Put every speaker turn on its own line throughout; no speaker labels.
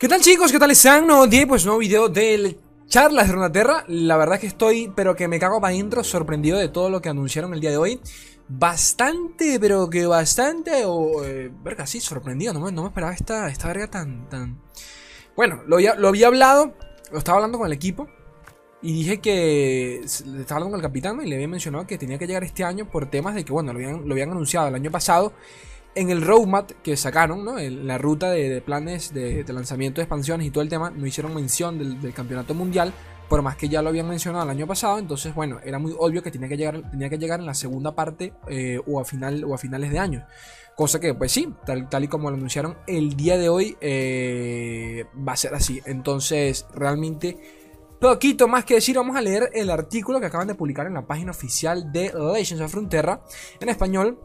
¿Qué tal chicos? ¿Qué tal están? Nuevo día, pues nuevo video del charlas de Runaterra. La verdad es que estoy, pero que me cago para adentro, sorprendido de todo lo que anunciaron el día de hoy. Bastante, pero que bastante, o... Eh, verga, sí, sorprendido, no me, no me esperaba esta, esta verga tan, tan... Bueno, lo lo había hablado, lo estaba hablando con el equipo. Y dije que estaba hablando con el capitán y le había mencionado que tenía que llegar este año por temas de que, bueno, lo habían, lo habían anunciado el año pasado en el roadmap que sacaron, ¿no? En la ruta de, planes de, lanzamiento de expansiones y todo el tema, no hicieron mención del, campeonato mundial, por más que ya lo habían mencionado el año pasado. Entonces, bueno, era muy obvio que tenía que llegar, tenía que llegar en la segunda parte eh, o, a final, o a finales de año. Cosa que, pues sí, tal, y como lo anunciaron el día de hoy, eh, va a ser así. Entonces, realmente, poquito más que decir. Vamos a leer el artículo que acaban de publicar en la página oficial de Legends of Frontera en español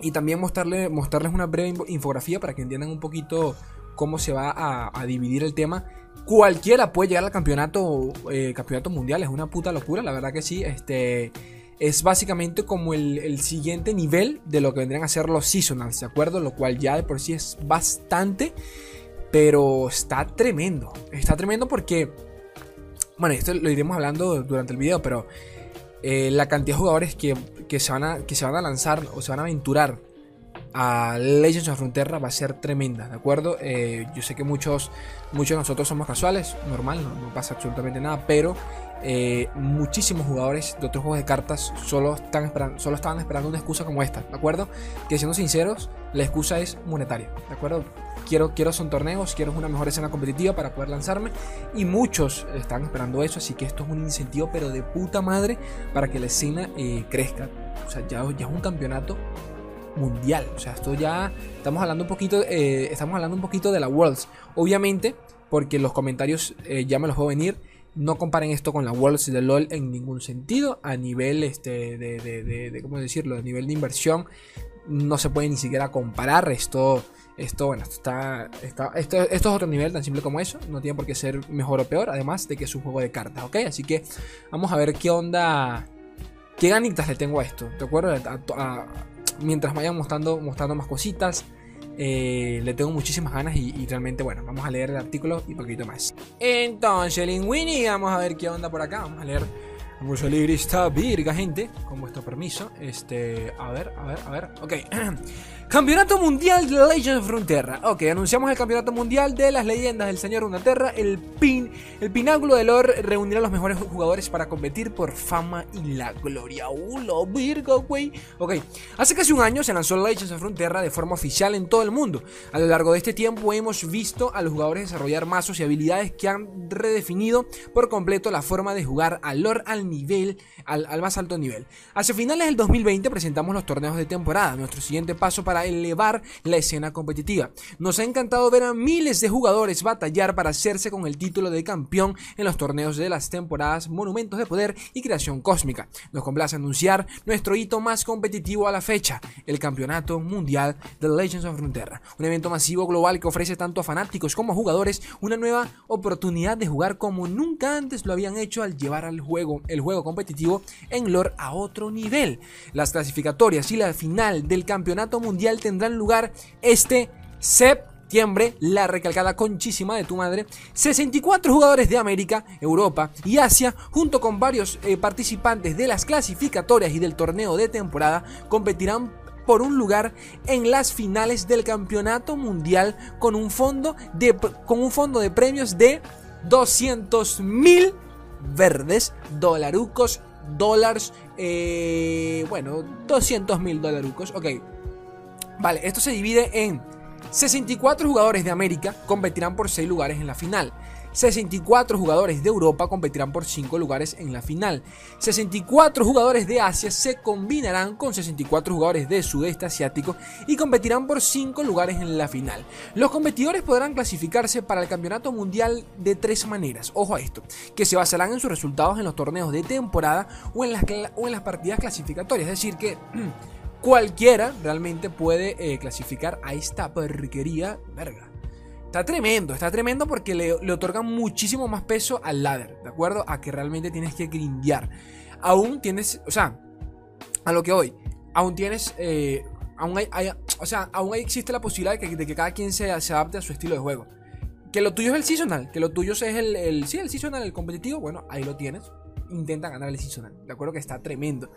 y también mostrarle, mostrarles una breve infografía para que entiendan un poquito cómo se va a, dividir el tema. Cualquiera puede llegar al campeonato, eh, campeonato mundial, es una puta locura, la verdad que sí. Este, es básicamente como el, siguiente nivel de lo que vendrían a ser los seasonals, ¿de acuerdo? Lo cual ya de por sí es bastante, pero está tremendo. Está tremendo porque, bueno, esto lo iremos hablando durante el video, pero eh, la cantidad de jugadores que, se van a, que se van a lanzar o se van a aventurar a Legends of Frontera va a ser tremenda, ¿de acuerdo? Eh, yo sé que muchos, muchos de nosotros somos casuales, normal, no, pasa absolutamente nada, pero eh, muchísimos jugadores de otros juegos de cartas solo, están solo estaban esperando una excusa como esta, ¿de acuerdo? Que siendo sinceros, la excusa es monetaria, ¿de acuerdo? quiero, quiero son torneos, quiero una mejor escena competitiva para poder lanzarme. Y muchos están esperando eso, así que esto es un incentivo, pero de puta madre, para que la escena eh, crezca. O sea, ya, ya es un campeonato mundial. O sea, esto ya estamos hablando un poquito, eh, estamos hablando un poquito de la Worlds. Obviamente, porque los comentarios eh, ya me los puedo venir. No comparen esto con la Worlds de LOL en ningún sentido. A nivel este, de, de, ¿cómo decirlo? A nivel de inversión. No se puede ni siquiera comparar. Esto esto, bueno, está, está, esto, esto es otro nivel tan simple como eso. No tiene por qué ser mejor o peor. Además de que es un juego de cartas, ¿ok? Así que vamos a ver qué onda. ¿Qué ganitas le tengo a esto? ¿De acuerdo? Mientras vayan mostrando, mostrando más cositas. Eh, le tengo muchísimas ganas y, realmente, bueno, vamos a leer el artículo y poquito más. Entonces, Linguini, vamos a ver qué onda por acá. Vamos a leer. Vamos a leer esta virga, gente. Con vuestro permiso. Este, a ver, a ver, a ver. Ok. Campeonato Mundial de Legends of Frontera. Ok, anunciamos el Campeonato Mundial de las Leyendas del Señor Runeterra. El, pin, el pináculo de lore reunirá a los mejores jugadores para competir por fama y la gloria. ¡Uh, lo virgo, güey! Ok, hace casi un año se lanzó Legends of Frontera de forma oficial en todo el mundo. A lo largo de este tiempo hemos visto a los jugadores desarrollar mazos y habilidades que han redefinido por completo la forma de jugar al lore al nivel, al, al más alto nivel. Hacia finales del 2020 presentamos los torneos de temporada. Nuestro siguiente paso para elevar la escena competitiva. Nos ha encantado ver a miles de jugadores batallar para hacerse con el título de campeón en los torneos de las temporadas Monumentos de Poder y Creación Cósmica. Nos complace anunciar nuestro hito más competitivo a la fecha, el Campeonato Mundial de Legends of Runeterra, un evento masivo global que ofrece tanto a fanáticos como a jugadores una nueva oportunidad de jugar como nunca antes lo habían hecho al llevar al juego el juego competitivo en lore a otro nivel. Las clasificatorias y la final del Campeonato Mundial tendrán lugar este septiembre, la recalcada conchísima de tu madre, 64 jugadores de América, Europa y Asia, junto con varios eh, participantes de las clasificatorias y del torneo de temporada, competirán por un lugar en las finales del campeonato mundial con un fondo de, con un fondo de premios de 200 mil verdes dolarucos dólares eh, bueno 200 mil dolarucos ok Vale, esto se divide en 64 jugadores de América competirán por 6 lugares en la final. 64 jugadores de Europa competirán por 5 lugares en la final. 64 jugadores de Asia se combinarán con 64 jugadores de Sudeste Asiático y competirán por 5 lugares en la final. Los competidores podrán clasificarse para el Campeonato Mundial de tres maneras. Ojo a esto, que se basarán en sus resultados en los torneos de temporada o en las, o en las partidas clasificatorias. Es decir, que cualquiera realmente puede eh, clasificar a esta porquería, verga. Está tremendo, está tremendo porque le, otorgan muchísimo más peso al ladder, ¿de acuerdo? A que realmente tienes que grindear. Aún tienes, o sea, a lo que hoy, aún tienes, eh, aún hay, o sea, aún existe la posibilidad de que, cada quien se, adapte a su estilo de juego Que lo tuyo es el seasonal, que lo tuyo es el, sí, el seasonal, el competitivo, bueno, ahí lo tienes. Intenta ganar el seasonal, de acuerdo que está tremendo.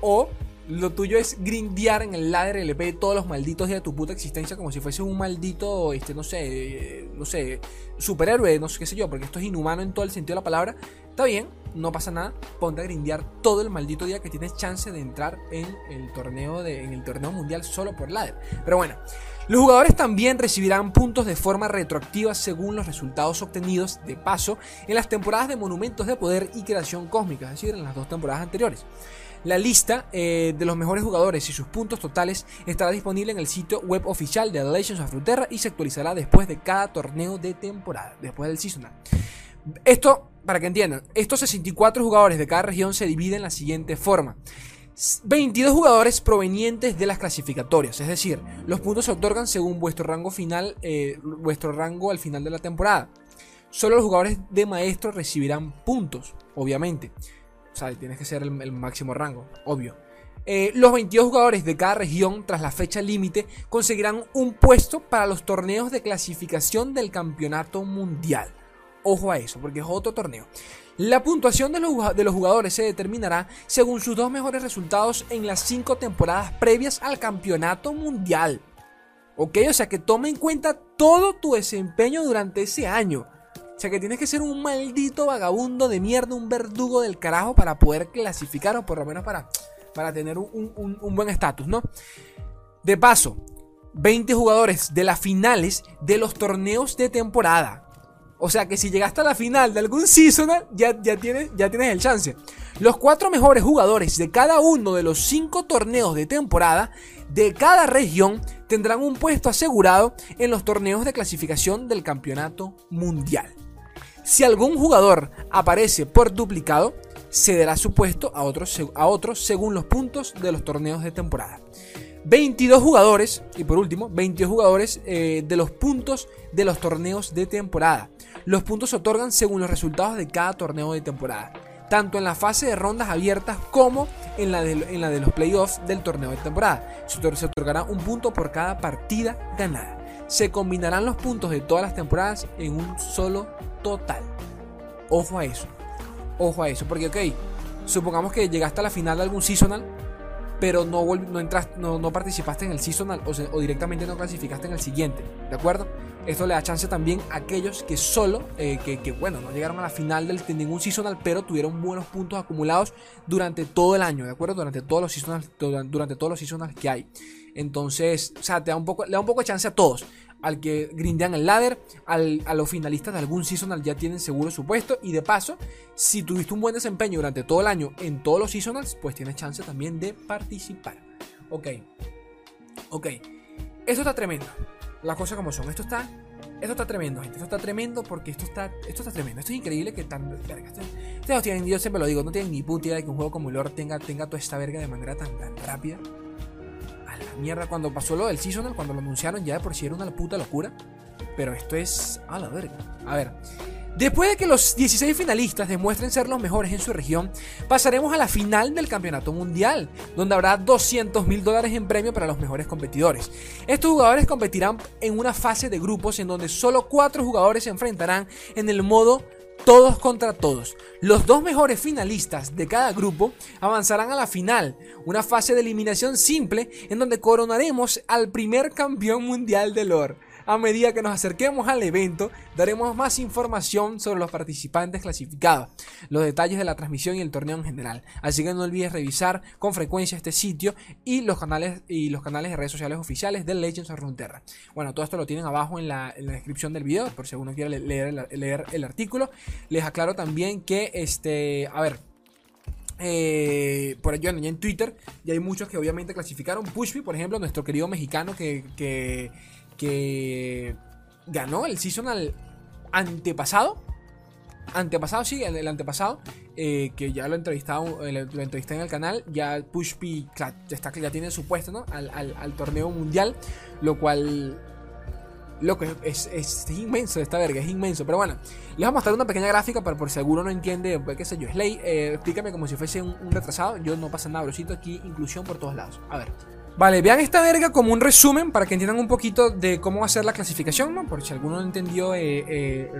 O lo tuyo es grindear en el ladder LP todos los malditos días de tu puta existencia como si fuese un maldito, este, no sé, no sé, superhéroe, no sé qué sé yo, porque esto es inhumano en todo el sentido de la palabra. Está bien, no pasa nada, ponte a grindear todo el maldito día que tienes chance de entrar en el torneo, de, en el torneo mundial solo por ladder. Pero bueno, los jugadores también recibirán puntos de forma retroactiva según los resultados obtenidos de paso en las temporadas de Monumentos de Poder y Creación Cósmica, es decir, en las dos temporadas anteriores. La lista eh, de los mejores jugadores y sus puntos totales estará disponible en el sitio web oficial de Legends of Runeterra y se actualizará después de cada torneo de temporada, después del seasonal. Esto, para que entiendan, estos 64 jugadores de cada región se dividen en la siguiente forma. 22 jugadores provenientes de las clasificatorias, es decir, los puntos se otorgan según vuestro rango final, eh, vuestro rango al final de la temporada. Solo los jugadores de maestro recibirán puntos, obviamente. O sea, tienes que ser el, máximo rango, obvio. Eh, los 22 jugadores de cada región, tras la fecha límite, conseguirán un puesto para los torneos de clasificación del campeonato mundial. Ojo a eso, porque es otro torneo. La puntuación de los, jugadores se determinará según sus dos mejores resultados en las cinco temporadas previas al campeonato mundial. Ok, o sea que toma en cuenta todo tu desempeño durante ese año. O sea que tienes que ser un maldito vagabundo de mierda, un verdugo del carajo para poder clasificar o por lo menos para, para tener un, un buen estatus, ¿no? De paso, 20 jugadores de las finales de los torneos de temporada. O sea que si llegaste a la final de algún seasonal, ya, ya, tienes, ya tienes el chance. Los cuatro mejores jugadores de cada uno de los cinco torneos de temporada de cada región tendrán un puesto asegurado en los torneos de clasificación del campeonato mundial. Si algún jugador aparece por duplicado, cederá su puesto a a otros según los puntos de los torneos de temporada. 22 jugadores, y por último, 22 jugadores eh, de los puntos de los torneos de temporada. Los puntos se otorgan según los resultados de cada torneo de temporada, tanto en la fase de rondas abiertas como en la de, en la de los playoffs del torneo de temporada. Se otorgará un punto por cada partida ganada. Se combinarán los puntos de todas las temporadas en un solo total. Ojo a eso. Ojo a eso, porque ok, supongamos que llegaste a la final de algún seasonal pero no, no, no, no, participaste en el seasonal o, o, directamente no clasificaste en el siguiente, ¿de acuerdo? Esto le da chance también a aquellos que solo, eh, que, bueno, no llegaron a la final del, de ningún seasonal, pero tuvieron buenos puntos acumulados durante todo el año, ¿de acuerdo? Durante todos los seasonals, durante todos los que hay. Entonces, o sea, te da un poco, le da un poco de chance a todos. Al que grindean el ladder, al, a los finalistas de algún seasonal ya tienen seguro su puesto. Y de paso, si tuviste un buen desempeño durante todo el año en todos los seasonals, pues tienes chance también de participar. Ok. Ok. Esto está tremendo. Las cosas como son. Esto está. Esto está tremendo, gente. Esto está tremendo porque esto está. Esto está tremendo. Esto es increíble que tan. Verga, esto, tienen, yo siempre lo digo, no tienen ni puta idea de que un juego como Lord tenga, tenga toda esta verga de manera tan, tan rápida la mierda. Cuando pasó lo del Seasonal, cuando lo anunciaron, ya de por sí era una puta locura. Pero esto es a la verga. A ver. Después de que los 16 finalistas demuestren ser los mejores en su región, pasaremos a la final del campeonato mundial, donde habrá 200 mil dólares en premio para los mejores competidores. Estos jugadores competirán en una fase de grupos en donde solo 4 jugadores se enfrentarán en el modo todos contra todos. Los dos mejores finalistas de cada grupo avanzarán a la final, una fase de eliminación simple en donde coronaremos al primer campeón mundial de lore. A medida que nos acerquemos al evento, daremos más información sobre los participantes clasificados, los detalles de la transmisión y el torneo en general. Así que no olvides revisar con frecuencia este sitio y los canales, y los canales de redes sociales oficiales de Legends of Runeterra. Bueno, todo esto lo tienen abajo en la, descripción del video, por si alguno quiere leer, el artículo. Les aclaro también que, este, a ver, eh, por ello en Twitter y hay muchos que obviamente clasificaron. Pushby, por ejemplo, nuestro querido mexicano que que ganó el seasonal antepasado. Antepasado, sí, el, antepasado. Eh, que ya lo, entrevistado, lo entrevisté en el canal. Ya Pushpi ya, está, ya tiene su puesto ¿no? al, torneo mundial. Lo cual lo que es, es, inmenso esta verga, es inmenso. Pero bueno, les voy a mostrar una pequeña gráfica para por seguro no entiende, pues, qué sé yo, Slay, eh, explícame como si fuese un, retrasado. Yo no pasa nada, brosito, aquí inclusión por todos lados. A ver. Vale, vean esta verga como un resumen para que entiendan un poquito de cómo va a ser la clasificación, ¿no? Por si alguno no entendió, eh, eh,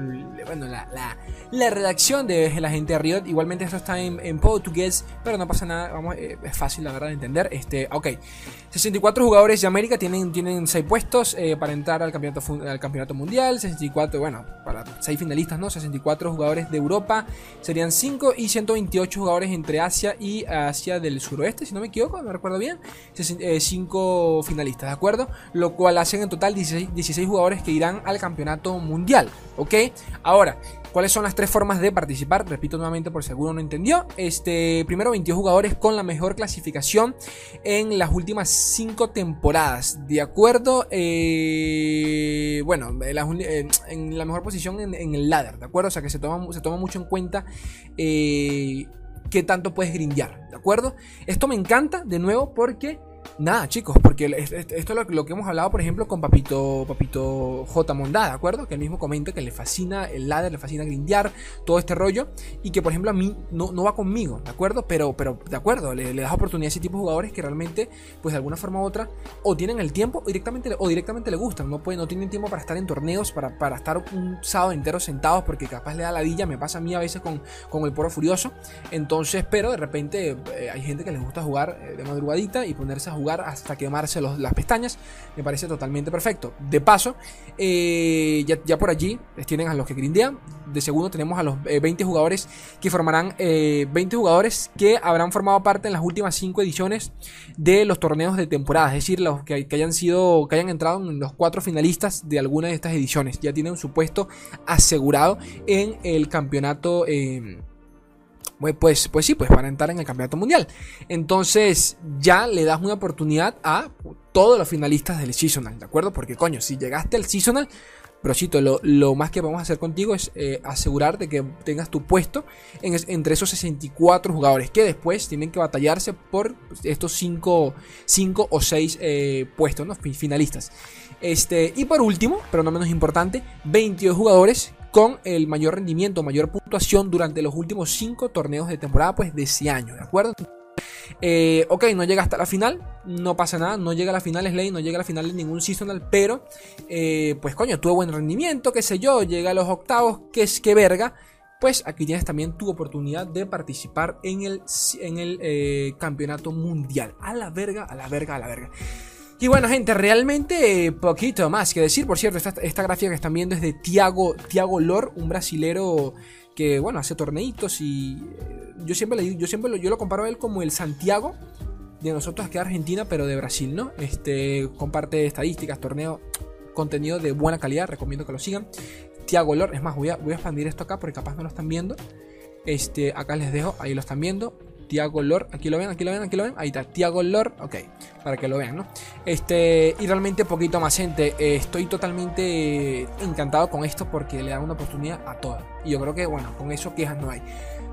bueno, la, redacción de la gente de Riot. Igualmente esto está en, en portugués, pero no pasa nada, vamos, eh, es fácil la verdad de entender. Este, ok, 64 jugadores de América tienen, tienen 6 puestos para entrar al campeonato, al campeonato mundial, 64, bueno, para 6 finalistas, ¿no? 64 jugadores de Europa serían 5 y 128 jugadores entre Asia y Asia del suroeste, si no me equivoco, no recuerdo bien. 5 finalistas, ¿de acuerdo? Lo cual hacen en total 16, jugadores que irán al campeonato mundial, ¿ok? Ahora, ¿Cuáles son las tres formas de participar? Repito nuevamente por si alguno no entendió. Este, primero 22 jugadores con la mejor clasificación en las últimas 5 temporadas. De acuerdo, eh, bueno, en la, mejor posición en, el ladder, ¿de acuerdo? O sea que se toma, se toma mucho en cuenta eh, qué tanto puedes grindear, ¿de acuerdo? Esto me encanta, de nuevo, porque Nada, chicos, porque esto es lo, que hemos hablado, por ejemplo, con Papito, Papito J. Mondá, ¿de acuerdo? Que él mismo comenta que le fascina el ladder, le fascina grindear, todo este rollo, y que, por ejemplo, a mí no, no va conmigo, ¿de acuerdo? Pero, pero de acuerdo, le, das oportunidad a ese tipo de jugadores que realmente, pues de alguna forma u otra, o tienen el tiempo o directamente, o directamente le gustan, no, pueden, no tienen tiempo para estar en torneos, para, para estar un sábado entero sentados, porque capaz le da la villa, me pasa a mí a veces con, con el poro furioso, entonces, pero de repente eh, hay gente que les gusta jugar eh, de madrugadita y ponerse a jugar hasta quemarse las pestañas. Me parece totalmente perfecto. De paso, eh, ya, por allí tienen a los que grindean. De segundo tenemos a los 20 eh, jugadores que formarán 20 eh, jugadores que habrán formado parte en las últimas 5 ediciones de los torneos de temporada. Es decir, los que, hayan sido, que hayan entrado en los 4 finalistas de alguna de estas ediciones. Ya tienen su puesto asegurado en el campeonato. Pues, pues sí, pues van a entrar en el campeonato mundial. Entonces ya le das una oportunidad a todos los finalistas del seasonal, ¿de acuerdo? Porque coño, si llegaste al seasonal, Brosito, lo, más que vamos a hacer contigo es eh, asegurarte que tengas tu puesto entre esos 64 jugadores que después tienen que batallarse por estos 5 o 6 eh, puestos ¿no? finalistas. Este, y por último, pero no menos importante, 22 jugadores con el mayor rendimiento, mayor puntuación durante los últimos 5 torneos de temporada pues, de ese año, ¿de acuerdo? Eh, ok, no llega hasta la final, no pasa nada, no llega a la final Slay, no llega a la final de ningún seasonal, pero eh, pues coño, tuvo buen rendimiento, qué sé yo, llega a los octavos, que es que verga. Pues aquí tienes también tu oportunidad de participar en el, en el eh, campeonato mundial. A la verga, a la verga, a la verga. Y bueno, gente, realmente poquito más que decir. Por cierto, esta, gráfica que están viendo es de Tiago, Lor, un brasilero que, bueno, hace torneitos y eh, yo siempre le yo siempre lo, yo lo comparo a él como el Santiago de nosotros que es Argentina, pero de Brasil, ¿no? Este comparte estadísticas, torneo, contenido de buena calidad, recomiendo que lo sigan. Tiago Lor, es más, voy a, voy a expandir esto acá porque capaz no lo están viendo. Este, acá les dejo, ahí lo están viendo. Tiago Lord, aquí lo ven, aquí lo ven, aquí lo ven, ahí está, Tiago Lord, ok, para que lo vean, ¿no? Este, y realmente poquito más gente, eh, estoy totalmente encantado con esto porque le dan una oportunidad a todas. Y yo creo que, bueno, con eso quejas no hay.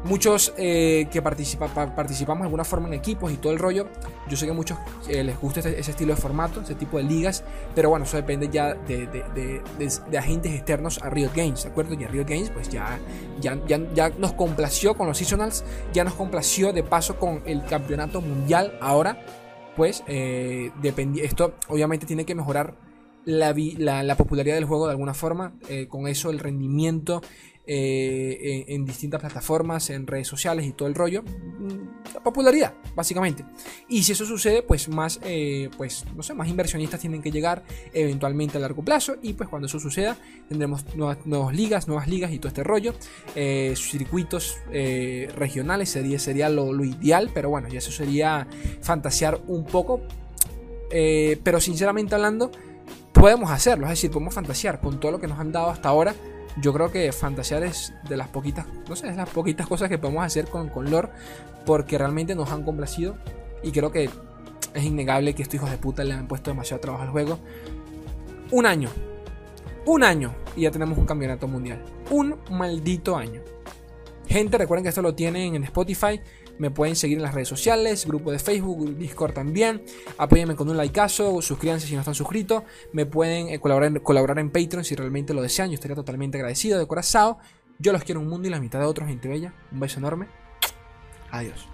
Muchos eh, que participamos de alguna forma en equipos y todo el rollo, yo sé que a muchos eh, les gusta ese, estilo de formato, ese tipo de ligas, pero bueno, eso depende ya de, agentes externos a Riot Games, ¿de acuerdo? Y a Riot Games pues ya, ya, ya, nos complació con los seasonals, ya nos complació de paso con el campeonato mundial, ahora pues eh, esto obviamente tiene que mejorar la, la, popularidad del juego de alguna forma, con eso el rendimiento eh, en, distintas plataformas, en redes sociales y todo el rollo. Mm, la popularidad, básicamente. Y si eso sucede, pues más, eh, pues, no sé, más inversionistas tienen que llegar eventualmente a largo plazo. Y pues cuando eso suceda, tendremos nuevas, ligas, nuevas ligas y todo este rollo. Eh, circuitos regionales sería, lo, ideal, pero bueno, ya eso sería fantasear un poco. pero sinceramente hablando, podemos hacerlo, es decir, podemos fantasear con todo lo que nos han dado hasta ahora yo creo que fantasear es de las poquitas, no sé, es las poquitas cosas que podemos hacer con, con lore porque realmente nos han complacido y creo que es innegable que estos hijos de puta le han puesto demasiado trabajo al juego. Un año, un año y ya tenemos un campeonato mundial. Un maldito año. Gente, recuerden que esto lo tienen en Spotify. Me pueden seguir en las redes sociales, grupo de Facebook, Discord también. Apóyenme con un likeazo, suscríbanse si no están suscritos. Me pueden eh, colaborar, colaborar en Patreon si realmente lo desean. Yo estaría totalmente agradecido de corazón. Yo los quiero un mundo y la mitad de otros, gente bella. Un beso enorme. Adiós.